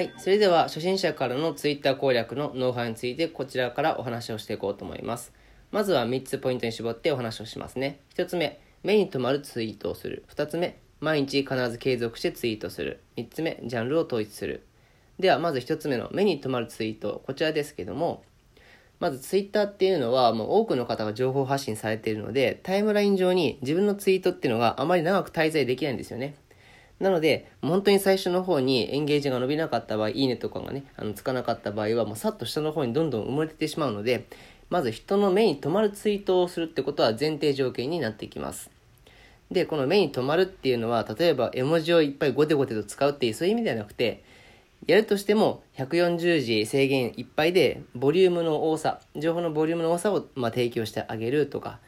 はい。それでは、初心者からの Twitter 攻略のノウハウについて、こちらからお話をしていこうと思います。まずは3つポイントに絞ってお話をしますね。1つ目、目に留まるツイートをする。2つ目、毎日必ず継続してツイートする。3つ目、ジャンルを統一する。では、まず1つ目の目に留まるツイート。こちらですけども、まずツイッターっていうのはもう多くの方が情報発信されているので、タイムライン上に自分のツイートっていうのがあまり長く滞在できないんですよね。なので、本当に最初の方にエンゲージが伸びなかった場合、いいねとかがね、あのつかなかった場合は、もうさっと下の方にどんどん埋もれてしまうので、まず人の目に留まるツイートをするってことは前提条件になってきます。で、この目に留まるっていうのは、例えば絵文字をいっぱいゴテゴテと使うっていうそういう意味ではなくて、やるとしても140字制限いっぱいでボリュームの多さ、情報のボリュームの多さをま提供してあげるとか、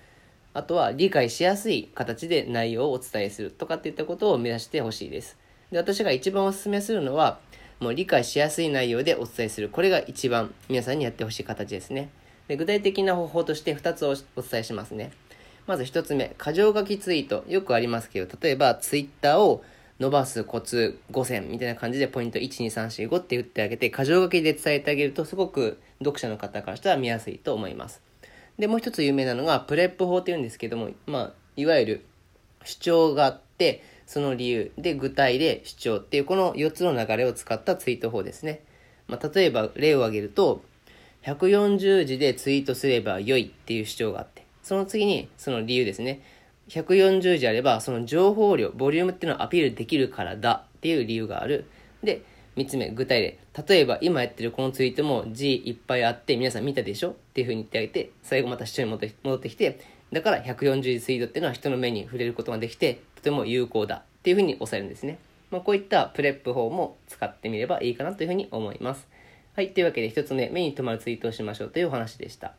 あとは理解しやすい形で内容をお伝えするとかっていったことを目指してほしいです。で、私が一番お勧めするのは、もう理解しやすい内容でお伝えする。これが一番皆さんにやってほしい形ですね。で具体的な方法として2つをお伝えしますね。まず1つ目、箇条書きツイート。よくありますけど、例えばツイッターを伸ばすコツ5選みたいな感じでポイント12345って打ってあげて、箇条書きで伝えてあげるとすごく読者の方からしたら見やすいと思います。で、もう一つ有名なのがプレップ法っていうんですけども、まあ、いわゆる主張があって、その理由で具体で主張っていうこの4つの流れを使ったツイート法ですね。まあ、例えば例を挙げると、140字でツイートすれば良いっていう主張があって、その次にその理由ですね。140字あれば、その情報量、ボリュームっていうのをアピールできるからだっていう理由がある。で、3つ目、具体例。例えば、今やってるこのツイートも字いっぱいあって、皆さん見たでしょ？っていう風に言ってあげて、最後また視聴に戻ってきて、だから140字ツイートっていうのは人の目に触れることができて、とても有効だっていう風に押さえるんですね。まあ、こういったプレップ法も使ってみればいいかなという風に思います。はい。というわけで、1つ目、目に留まるツイートをしましょうというお話でした。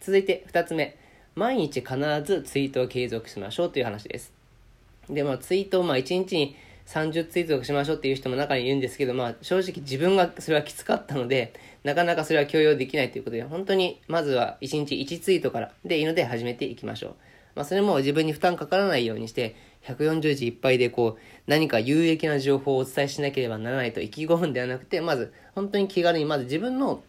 続いて、2つ目。毎日必ずツイートを継続しましょうという話です。で、まあ、ツイートをまあ1日に30ツイートしましょうっていう人も中にいるんですけど、まあ、正直自分がそれはきつかったので、なかなかそれは許容できないということで、本当にまずは1日1ツイートからでいいので始めていきましょう。まあ、それも自分に負担かからないようにして、140字いっぱいでこう、何か有益な情報をお伝えしなければならないと意気込むんではなくて、まず、本当に気軽に、まず自分の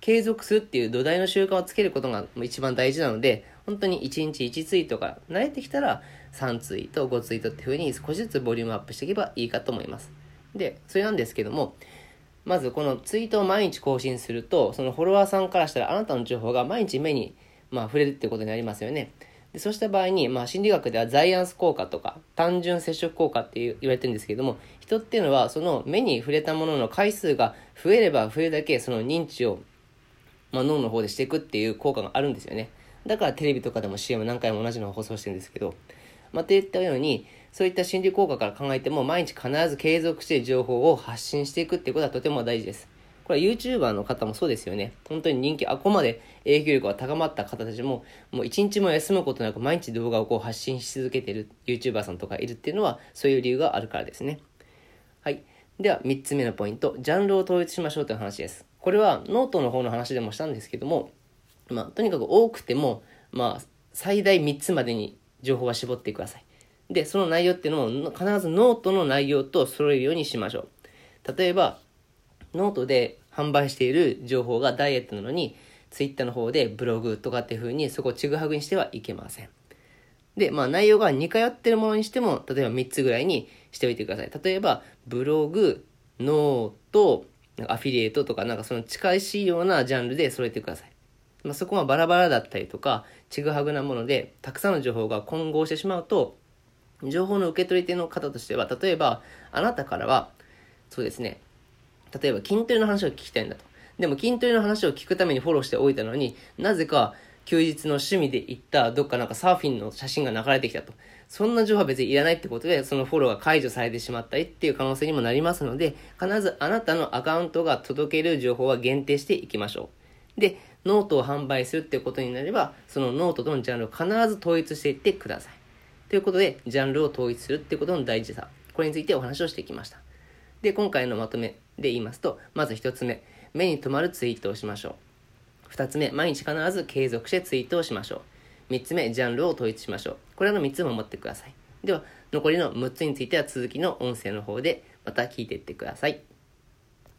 継続するっていう土台の習慣をつけることが一番大事なので、本当に1日1ツイートから慣れてきたら3ツイート、5ツイートっていう風に少しずつボリュームアップしていけばいいかと思います。で、それなんですけども、まずこのツイートを毎日更新すると、そのフォロワーさんからしたらあなたの情報が毎日目に、まあ、触れるってことになりますよね。でそうした場合に、まあ、心理学ではザイアンス効果とか単純接触効果って言われてるんですけども人っていうのはその目に触れたものの回数が増えれば増えるだけその認知を、まあ、脳の方でしていくっていう効果があるんですよねだからテレビとかでも CM 何回も同じのを放送してるんですけどまあ、といったようにそういった心理効果から考えても毎日必ず継続して情報を発信していくっていうことはとても大事ですこれは YouTuber の方もそうですよね。本当に人気、あ、ここまで影響力が高まった方たちも、もう一日も休むことなく毎日動画をこう発信し続けてる YouTuber さんとかいるっていうのは、そういう理由があるからですね。はい。では、3つ目のポイント、ジャンルを統一しましょうという話です。これはノートの方の話でもしたんですけども、まあ、とにかく多くても、まあ、最大3つまでに情報は絞ってください。で、その内容っていうのも必ずノートの内容と揃えるようにしましょう。例えば、ノートで販売している情報がダイエットなのに、ツイッターの方でブログとかっていう風にそこをちぐはぐにしてはいけません。で、まあ内容が似通ってるものにしても、例えば3つぐらいにしておいてください。例えば、ブログ、ノート、アフィリエイトとかなんかその近しいようなジャンルで揃えてください。まあ、そこはバラバラだったりとか、ちぐはぐなもので、たくさんの情報が混合してしまうと、情報の受け取り手の方としては、例えば、あなたからは、そうですね、例えば筋トレの話を聞きたいんだと。でも筋トレの話を聞くためにフォローしておいたのになぜか休日の趣味で行ったどっかなんかサーフィンの写真が流れてきたと。そんな情報は別にいらないってことで、そのフォローが解除されてしまったりっていう可能性にもなりますので、必ずあなたのアカウントが届ける情報は限定していきましょう。で、ノートを販売するっていうことになれば、そのノートとのジャンルを必ず統一していってください。ということで、ジャンルを統一するっていうことの大事さ。これについてお話をしてきました。で、今回のまとめで言いますと、まず1つ目、目に留まるツイートをしましょう。2つ目、毎日必ず継続してツイートをしましょう。3つ目、ジャンルを統一しましょう。これらの3つも持ってください。では、残りの6つについては続きの音声の方でまた聞いていってください。